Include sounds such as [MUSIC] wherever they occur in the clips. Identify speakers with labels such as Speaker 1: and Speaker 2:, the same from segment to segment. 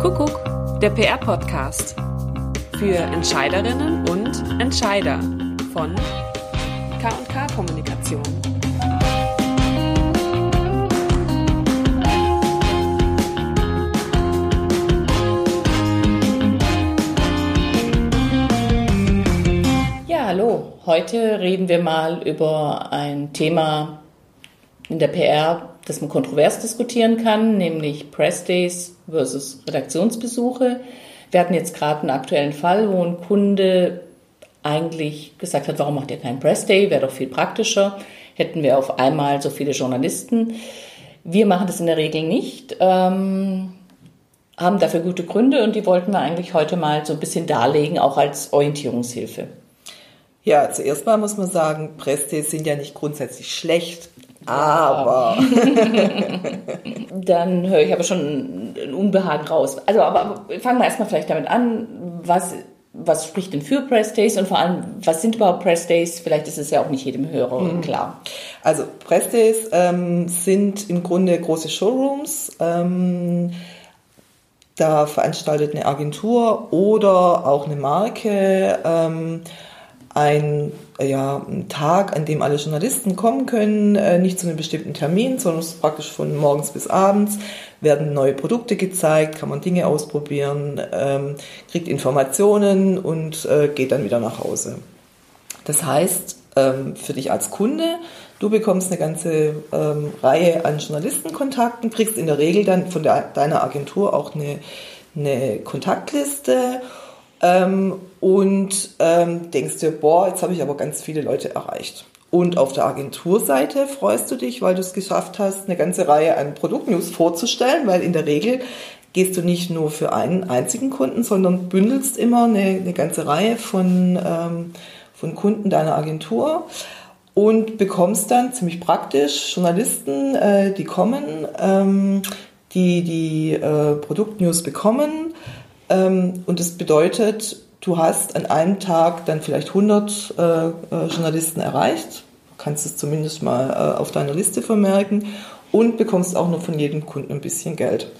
Speaker 1: Kuckuck, der PR-Podcast. Für Entscheiderinnen und Entscheider von K&K Kommunikation.
Speaker 2: Ja, hallo. Heute reden wir mal über ein Thema in der PR, das man kontrovers diskutieren kann, nämlich Press Days versus Redaktionsbesuche. Wir hatten jetzt gerade einen aktuellen Fall, wo ein Kunde eigentlich gesagt hat, warum macht ihr keinen Press Day? Wäre doch viel praktischer. Hätten wir auf einmal so viele Journalisten. Wir machen das in der Regel nicht, ähm, haben dafür gute Gründe und die wollten wir eigentlich heute mal so ein bisschen darlegen, auch als Orientierungshilfe.
Speaker 3: Ja, zuerst mal muss man sagen, Press-Days sind ja nicht grundsätzlich schlecht. Aber. [LAUGHS]
Speaker 2: Dann höre ich aber schon ein Unbehagen raus. Also, aber fangen wir erstmal vielleicht damit an, was, was spricht denn für Press Days und vor allem, was sind überhaupt Press Days? Vielleicht ist es ja auch nicht jedem Hörer mhm. klar.
Speaker 3: Also, Press Days ähm, sind im Grunde große Showrooms. Ähm, da veranstaltet eine Agentur oder auch eine Marke ähm, ein, ja, ein Tag, an dem alle Journalisten kommen können, äh, nicht zu einem bestimmten Termin, sondern praktisch von morgens bis abends, werden neue Produkte gezeigt, kann man Dinge ausprobieren, ähm, kriegt Informationen und äh, geht dann wieder nach Hause. Das heißt, ähm, für dich als Kunde, du bekommst eine ganze ähm, Reihe an Journalistenkontakten, kriegst in der Regel dann von der, deiner Agentur auch eine, eine Kontaktliste ähm, und ähm, denkst dir, boah, jetzt habe ich aber ganz viele Leute erreicht. Und auf der Agenturseite freust du dich, weil du es geschafft hast, eine ganze Reihe an Produktnews vorzustellen, weil in der Regel gehst du nicht nur für einen einzigen Kunden, sondern bündelst immer eine, eine ganze Reihe von, ähm, von Kunden deiner Agentur und bekommst dann ziemlich praktisch Journalisten, äh, die kommen, ähm, die die äh, Produktnews bekommen. Ähm, und das bedeutet, Du hast an einem Tag dann vielleicht 100 äh, äh, Journalisten erreicht, kannst es zumindest mal äh, auf deiner Liste vermerken und bekommst auch noch von jedem Kunden ein bisschen Geld.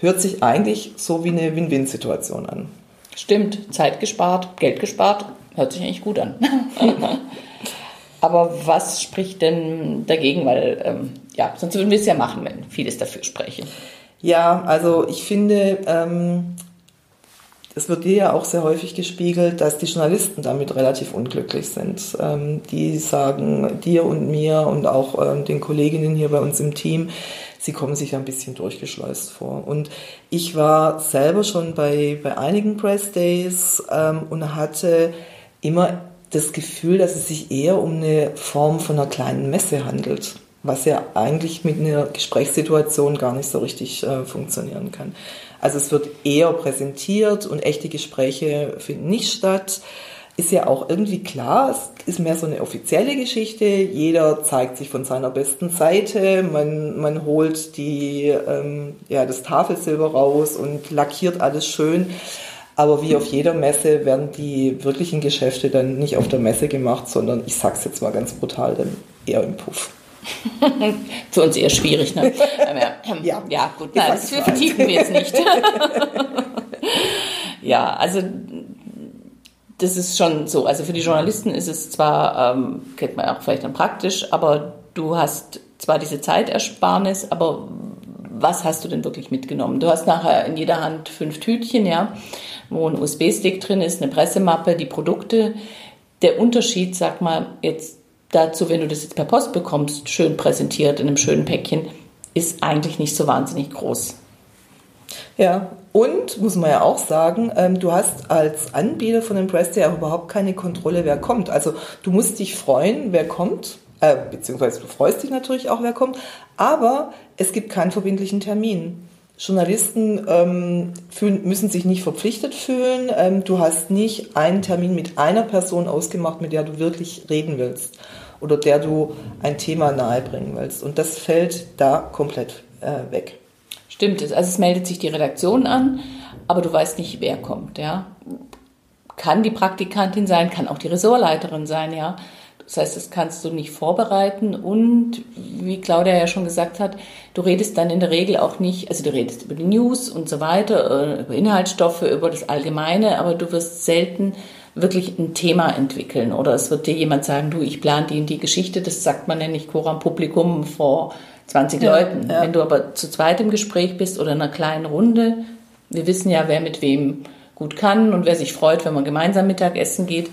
Speaker 3: Hört sich eigentlich so wie eine Win-Win-Situation an.
Speaker 2: Stimmt, Zeit gespart, Geld gespart, hört sich eigentlich gut an. [LAUGHS] Aber was spricht denn dagegen? Weil, ähm, ja, sonst würden wir es ja machen, wenn vieles dafür spreche.
Speaker 3: Ja, also ich finde, ähm, es wird dir ja auch sehr häufig gespiegelt, dass die Journalisten damit relativ unglücklich sind. Ähm, die sagen dir und mir und auch ähm, den Kolleginnen hier bei uns im Team, sie kommen sich ein bisschen durchgeschleust vor. Und ich war selber schon bei, bei einigen Press Days ähm, und hatte immer das Gefühl, dass es sich eher um eine Form von einer kleinen Messe handelt was ja eigentlich mit einer Gesprächssituation gar nicht so richtig äh, funktionieren kann. Also es wird eher präsentiert und echte Gespräche finden nicht statt. Ist ja auch irgendwie klar, es ist mehr so eine offizielle Geschichte. Jeder zeigt sich von seiner besten Seite. Man, man holt die, ähm, ja, das Tafelsilber raus und lackiert alles schön. Aber wie auf jeder Messe werden die wirklichen Geschäfte dann nicht auf der Messe gemacht, sondern ich sag's jetzt mal ganz brutal, dann eher im Puff.
Speaker 2: Für uns eher schwierig, ne? ja. ja, gut, nein, das vertiefen wir jetzt nicht. [LAUGHS] ja, also das ist schon so. Also für die Journalisten ist es zwar, ähm, kennt man auch vielleicht dann praktisch, aber du hast zwar diese Zeitersparnis, aber was hast du denn wirklich mitgenommen? Du hast nachher in jeder Hand fünf Tütchen, ja, wo ein USB-Stick drin ist, eine Pressemappe, die Produkte. Der Unterschied, sag mal, jetzt dazu, wenn du das jetzt per Post bekommst, schön präsentiert in einem schönen Päckchen, ist eigentlich nicht so wahnsinnig groß.
Speaker 3: Ja, und muss man ja auch sagen, ähm, du hast als Anbieter von dem Press Day auch überhaupt keine Kontrolle, wer kommt. Also du musst dich freuen, wer kommt, äh, beziehungsweise du freust dich natürlich auch, wer kommt, aber es gibt keinen verbindlichen Termin. Journalisten ähm, fühlen, müssen sich nicht verpflichtet fühlen. Ähm, du hast nicht einen Termin mit einer Person ausgemacht, mit der du wirklich reden willst oder der du ein Thema nahebringen willst. Und das fällt da komplett äh, weg.
Speaker 2: Stimmt, also es meldet sich die Redaktion an, aber du weißt nicht, wer kommt, ja. Kann die Praktikantin sein, kann auch die Ressortleiterin sein, ja. Das heißt, das kannst du nicht vorbereiten und wie Claudia ja schon gesagt hat, du redest dann in der Regel auch nicht, also du redest über die News und so weiter, äh, über Inhaltsstoffe, über das Allgemeine, aber du wirst selten wirklich ein Thema entwickeln oder es wird dir jemand sagen, du, ich plane die in die Geschichte, das sagt man ja nicht Quorum Publikum vor 20 ja, Leuten. Ja. Wenn du aber zu zweit im Gespräch bist oder in einer kleinen Runde, wir wissen ja, wer mit wem gut kann und wer sich freut, wenn man gemeinsam Mittagessen geht,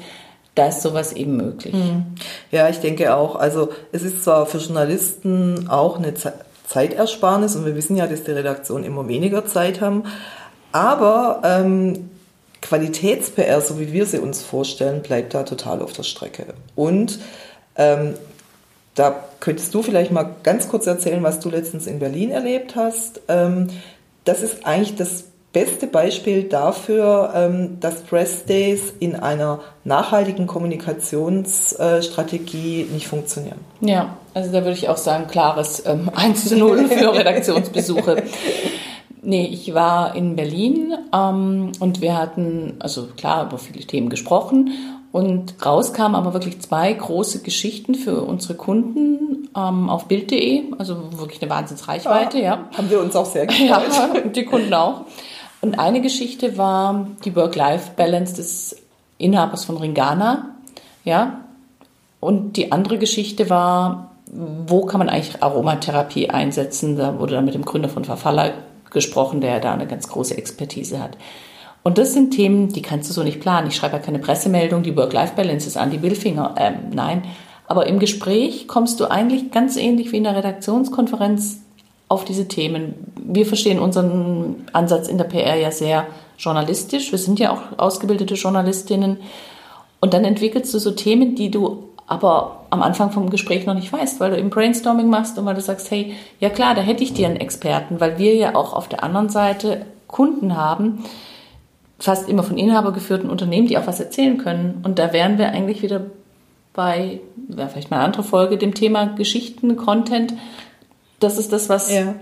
Speaker 2: da ist sowas eben möglich. Hm.
Speaker 3: Ja, ich denke auch. Also es ist zwar für Journalisten auch eine Zeitersparnis und wir wissen ja, dass die Redaktionen immer weniger Zeit haben, aber ähm, Qualitäts-PR, so wie wir sie uns vorstellen, bleibt da total auf der Strecke. Und ähm, da könntest du vielleicht mal ganz kurz erzählen, was du letztens in Berlin erlebt hast. Ähm, das ist eigentlich das beste Beispiel dafür, ähm, dass Press Days in einer nachhaltigen Kommunikationsstrategie nicht funktionieren.
Speaker 2: Ja, also da würde ich auch sagen, klares ähm, [LAUGHS] 1 zu 0 für Redaktionsbesuche. [LAUGHS] Nee, ich war in Berlin ähm, und wir hatten, also klar, über viele Themen gesprochen und rauskamen aber wirklich zwei große Geschichten für unsere Kunden ähm, auf Bild.de, also wirklich eine Wahnsinnsreichweite, ja,
Speaker 3: ja. Haben wir uns auch sehr [LAUGHS] gefreut.
Speaker 2: Ja, die Kunden auch. Und eine Geschichte war die Work-Life-Balance des Inhabers von Ringana, ja. Und die andere Geschichte war, wo kann man eigentlich Aromatherapie einsetzen? Da wurde dann mit dem Gründer von Verfaller gesprochen, der da eine ganz große Expertise hat. Und das sind Themen, die kannst du so nicht planen. Ich schreibe ja keine Pressemeldung, die Work-Life-Balance ist an die Billfinger. Ähm, nein. Aber im Gespräch kommst du eigentlich ganz ähnlich wie in der Redaktionskonferenz auf diese Themen. Wir verstehen unseren Ansatz in der PR ja sehr journalistisch. Wir sind ja auch ausgebildete Journalistinnen. Und dann entwickelst du so Themen, die du aber am Anfang vom Gespräch noch nicht weißt, weil du im Brainstorming machst und weil du sagst, hey, ja klar, da hätte ich dir einen Experten, weil wir ja auch auf der anderen Seite Kunden haben, fast immer von Inhaber geführten Unternehmen, die auch was erzählen können. Und da wären wir eigentlich wieder bei, wäre vielleicht mal eine andere Folge, dem Thema Geschichten, Content, das ist das, was ja.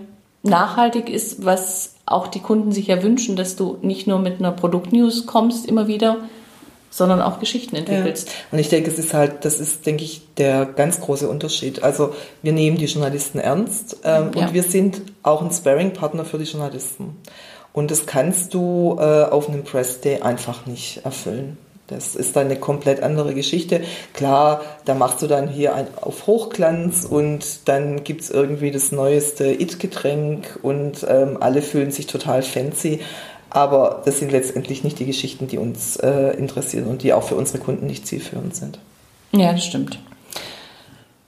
Speaker 2: nachhaltig ist, was auch die Kunden sich ja wünschen, dass du nicht nur mit einer Produktnews kommst immer wieder, sondern auch Geschichten entwickelst. Ja.
Speaker 3: Und ich denke, es ist halt, das ist, denke ich, der ganz große Unterschied. Also wir nehmen die Journalisten ernst ähm, ja. und wir sind auch ein Sparring-Partner für die Journalisten. Und das kannst du äh, auf einem Press Day einfach nicht erfüllen. Das ist dann eine komplett andere Geschichte. Klar, da machst du dann hier ein, auf Hochglanz und dann gibt es irgendwie das neueste It-Getränk und ähm, alle fühlen sich total fancy. Aber das sind letztendlich nicht die Geschichten, die uns äh, interessieren und die auch für unsere Kunden nicht zielführend sind.
Speaker 2: Ja, das stimmt.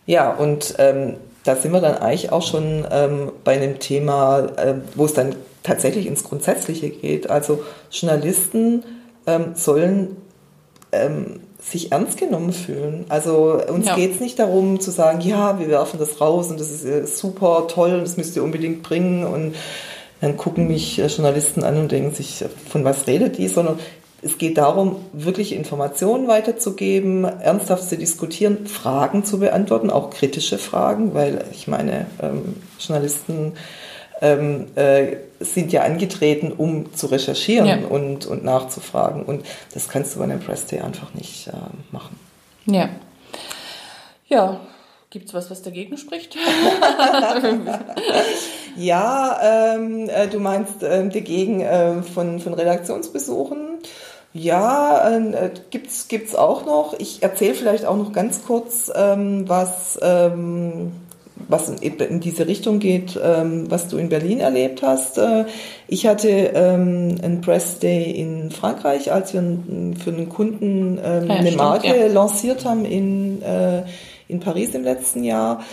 Speaker 3: Ja, und ähm, da sind wir dann eigentlich auch schon ähm, bei einem Thema, äh, wo es dann tatsächlich ins Grundsätzliche geht. Also Journalisten ähm, sollen ähm, sich ernst genommen fühlen. Also uns ja. geht es nicht darum zu sagen, ja, wir werfen das raus und das ist äh, super toll und das müsst ihr unbedingt bringen und dann gucken mich äh, Journalisten an und denken sich, von was redet die, sondern es geht darum, wirklich Informationen weiterzugeben, ernsthaft zu diskutieren, Fragen zu beantworten, auch kritische Fragen, weil ich meine, ähm, Journalisten ähm, äh, sind ja angetreten, um zu recherchieren ja. und, und nachzufragen. Und das kannst du bei einem Press Day einfach nicht äh, machen.
Speaker 2: Ja. Ja, Gibt es was, was dagegen spricht? [LAUGHS] [LAUGHS]
Speaker 3: ja, ähm, äh, du meinst äh, dagegen äh, von, von Redaktionsbesuchen. Ja, äh, gibt's gibt's auch noch. Ich erzähle vielleicht auch noch ganz kurz, ähm, was ähm, was in diese Richtung geht, ähm, was du in Berlin erlebt hast. Äh, ich hatte ähm, einen Press Day in Frankreich, als wir für einen Kunden ähm, ja, eine stimmt, Marke ja. lanciert haben in, äh, in Paris im letzten Jahr.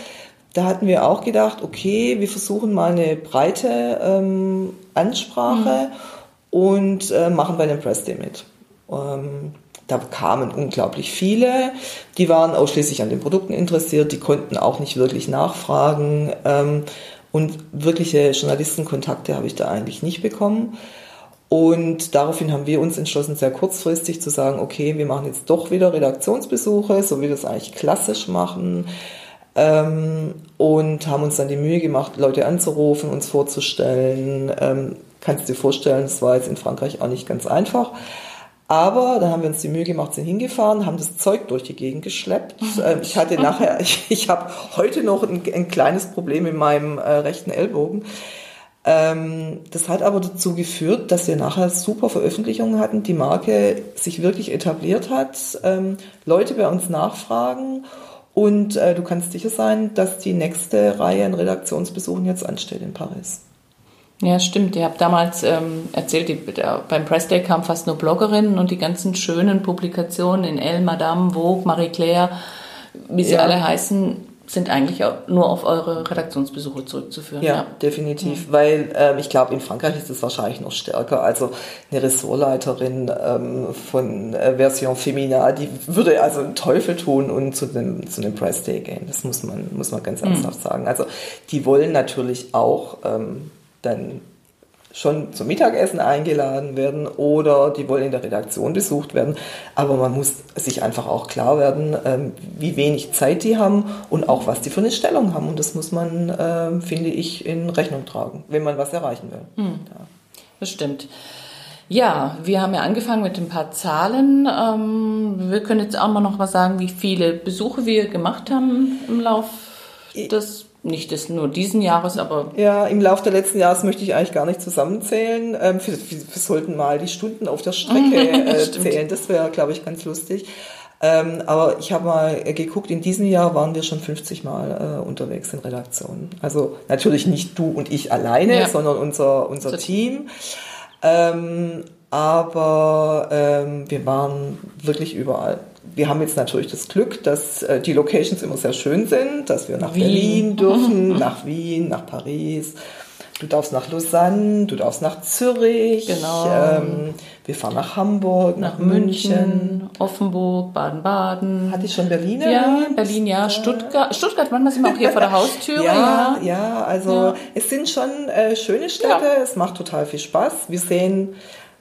Speaker 3: Da hatten wir auch gedacht, okay, wir versuchen mal eine breite ähm, Ansprache mhm. und äh, machen bei dem Press Day mit. Ähm, da kamen unglaublich viele, die waren ausschließlich an den Produkten interessiert, die konnten auch nicht wirklich nachfragen ähm, und wirkliche Journalistenkontakte habe ich da eigentlich nicht bekommen. Und daraufhin haben wir uns entschlossen, sehr kurzfristig zu sagen, okay, wir machen jetzt doch wieder Redaktionsbesuche, so wie wir es eigentlich klassisch machen. Ähm, und haben uns dann die Mühe gemacht, Leute anzurufen, uns vorzustellen. Ähm, kannst du dir vorstellen, es war jetzt in Frankreich auch nicht ganz einfach. Aber da haben wir uns die Mühe gemacht, sind hingefahren, haben das Zeug durch die Gegend geschleppt. Ähm, ich hatte nachher, [LAUGHS] ich, ich habe heute noch ein, ein, kleines Problem in meinem äh, rechten Ellbogen. Ähm, das hat aber dazu geführt, dass wir nachher super Veröffentlichungen hatten, die Marke sich wirklich etabliert hat, ähm, Leute bei uns nachfragen und äh, du kannst sicher sein, dass die nächste Reihe an Redaktionsbesuchen jetzt ansteht in Paris.
Speaker 2: Ja, stimmt. Ihr habt damals ähm, erzählt, die, der, beim Press Day kamen fast nur Bloggerinnen und die ganzen schönen Publikationen in Elle, Madame, Vogue, Marie Claire, wie sie ja. alle heißen, sind eigentlich auch nur auf eure Redaktionsbesuche zurückzuführen.
Speaker 3: Ja, ja. definitiv, ja. weil ähm, ich glaube, in Frankreich ist es wahrscheinlich noch stärker. Also eine Ressortleiterin ähm, von äh, Version Femina, die würde also einen Teufel tun und zu dem, zu dem Press Day gehen. Das muss man, muss man ganz mhm. ernsthaft mhm. sagen. Also die wollen natürlich auch ähm, dann schon zum Mittagessen eingeladen werden oder die wollen in der Redaktion besucht werden. Aber man muss sich einfach auch klar werden, ähm, wie wenig Zeit die haben und auch was die für eine Stellung haben. Und das muss man, ähm, finde ich, in Rechnung tragen, wenn man was erreichen will.
Speaker 2: Hm. Ja. Das stimmt. Ja, wir haben ja angefangen mit ein paar Zahlen. Ähm, wir können jetzt auch mal noch was sagen, wie viele Besuche wir gemacht haben im Lauf des nicht des nur diesen Jahres, aber.
Speaker 3: Ja, im Laufe der letzten Jahres möchte ich eigentlich gar nicht zusammenzählen. Ähm, wir, wir, sollten mal die Stunden auf der Strecke [LAUGHS] äh, zählen. Das wäre, glaube ich, ganz lustig. Ähm, aber ich habe mal geguckt, in diesem Jahr waren wir schon 50 Mal äh, unterwegs in Redaktionen. Also natürlich nicht du und ich alleine, ja. sondern unser, unser Team. Ähm, aber ähm, wir waren wirklich überall wir haben jetzt natürlich das Glück, dass äh, die Locations immer sehr schön sind, dass wir nach Wien. Berlin [LAUGHS] dürfen, nach Wien, nach Paris. Du darfst nach Lausanne, du darfst nach Zürich.
Speaker 2: Genau.
Speaker 3: Ähm, wir fahren nach Hamburg, nach, nach München, München,
Speaker 2: Offenburg, Baden-Baden.
Speaker 3: Hatte ich schon Berlin
Speaker 2: Ja, Berlin, ja. Stuttgart, Stuttgart, manchmal sind wir auch hier vor der Haustür.
Speaker 3: Ja, ja, ja also ja. es sind schon äh, schöne Städte. Ja. Es macht total viel Spaß. Wir sehen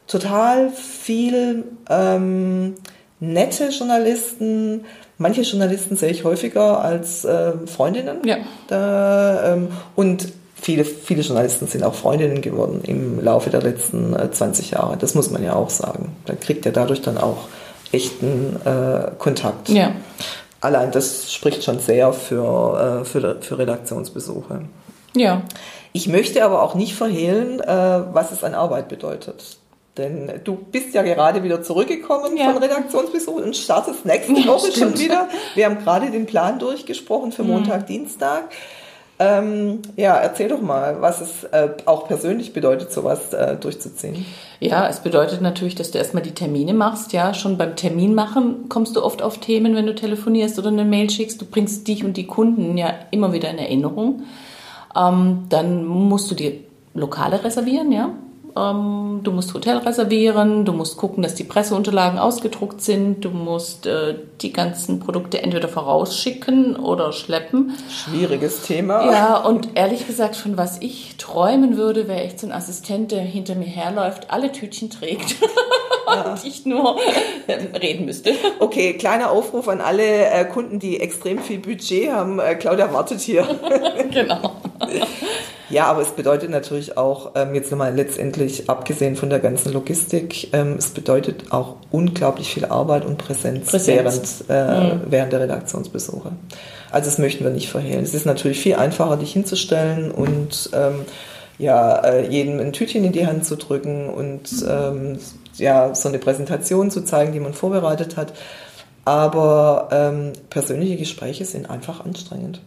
Speaker 3: total viel ähm, nette Journalisten. Manche Journalisten sehe ich häufiger als äh, Freundinnen.
Speaker 2: Ja.
Speaker 3: Da, ähm, und viele, viele Journalisten sind auch Freundinnen geworden im Laufe der letzten äh, 20 Jahre. Das muss man ja auch sagen. Da kriegt er dadurch dann auch echten äh, Kontakt.
Speaker 2: Ja.
Speaker 3: Allein das spricht schon sehr für, äh, für, für Redaktionsbesuche.
Speaker 2: Ja.
Speaker 3: Ich möchte aber auch nicht verhehlen, äh, was es an Arbeit bedeutet. Denn du bist ja gerade wieder zurückgekommen ja. von Redaktionsbesuch und startest nächste ja, Woche stimmt. schon wieder. Wir haben gerade den Plan durchgesprochen für mhm. Montag, mhm. Dienstag. Ähm, ja, erzähl doch mal, was es äh, auch persönlich bedeutet, sowas äh, durchzuziehen.
Speaker 2: Ja, es bedeutet natürlich, dass du erstmal die Termine machst. Ja, schon beim Termin machen kommst du oft auf Themen, wenn du telefonierst oder eine Mail schickst. Du bringst dich und die Kunden ja immer wieder in Erinnerung. Ähm, dann musst du dir Lokale reservieren, ja. Ähm, du musst Hotel reservieren, du musst gucken, dass die Presseunterlagen ausgedruckt sind, du musst äh, die ganzen Produkte entweder vorausschicken oder schleppen.
Speaker 3: Schwieriges Thema.
Speaker 2: Ja, und ehrlich gesagt, von was ich träumen würde, wäre echt so ein Assistent, der hinter mir herläuft, alle Tütchen trägt. Ja. [LAUGHS] und ich nur äh, reden müsste.
Speaker 3: Okay, kleiner Aufruf an alle äh, Kunden, die extrem viel Budget haben. Äh, Claudia wartet hier. [LAUGHS]
Speaker 2: genau. [LAUGHS]
Speaker 3: Ja, aber es bedeutet natürlich auch, ähm, jetzt nochmal letztendlich, abgesehen von der ganzen Logistik, ähm, es bedeutet auch unglaublich viel Arbeit und Präsenz, Präsenz. Während, äh, mhm. während der Redaktionsbesuche. Also das möchten wir nicht verhehlen. Es ist natürlich viel einfacher, dich hinzustellen und ähm, ja, äh, jedem ein Tütchen in die Hand zu drücken und ähm, ja, so eine Präsentation zu zeigen, die man vorbereitet hat. Aber ähm, persönliche Gespräche sind einfach anstrengend.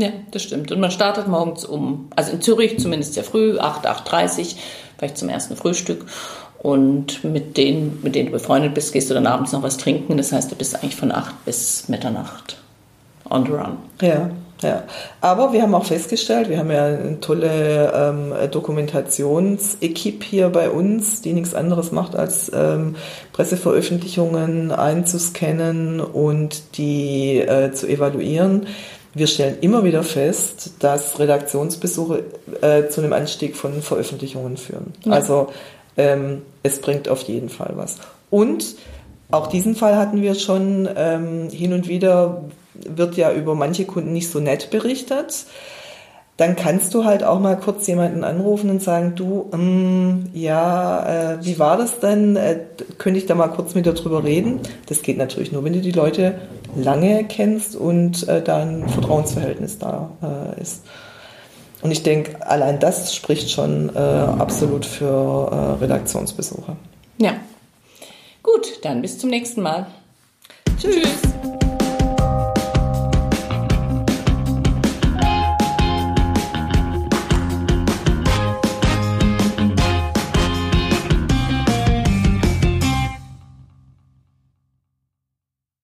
Speaker 2: Ja, das stimmt. Und man startet morgens um, also in Zürich zumindest sehr früh, 8, 8.30 vielleicht zum ersten Frühstück. Und mit denen, mit denen du befreundet bist, gehst du dann abends noch was trinken. Das heißt, du bist eigentlich von 8 bis Mitternacht on the run.
Speaker 3: Ja, ja. Aber wir haben auch festgestellt, wir haben ja eine tolle ähm, Dokumentationsequipe hier bei uns, die nichts anderes macht, als ähm, Presseveröffentlichungen einzuscannen und die äh, zu evaluieren wir stellen immer wieder fest, dass Redaktionsbesuche äh, zu einem Anstieg von Veröffentlichungen führen. Ja. Also ähm, es bringt auf jeden Fall was. Und auch diesen Fall hatten wir schon ähm, hin und wieder, wird ja über manche Kunden nicht so nett berichtet. Dann kannst du halt auch mal kurz jemanden anrufen und sagen, du, ähm, ja, äh, wie war das denn? Äh, könnte ich da mal kurz mit dir drüber reden? Das geht natürlich nur, wenn du die Leute lange kennst und äh, da ein Vertrauensverhältnis da äh, ist. Und ich denke, allein das spricht schon äh, absolut für äh, Redaktionsbesuche.
Speaker 2: Ja. Gut, dann bis zum nächsten Mal.
Speaker 3: Tschüss. Tschüss.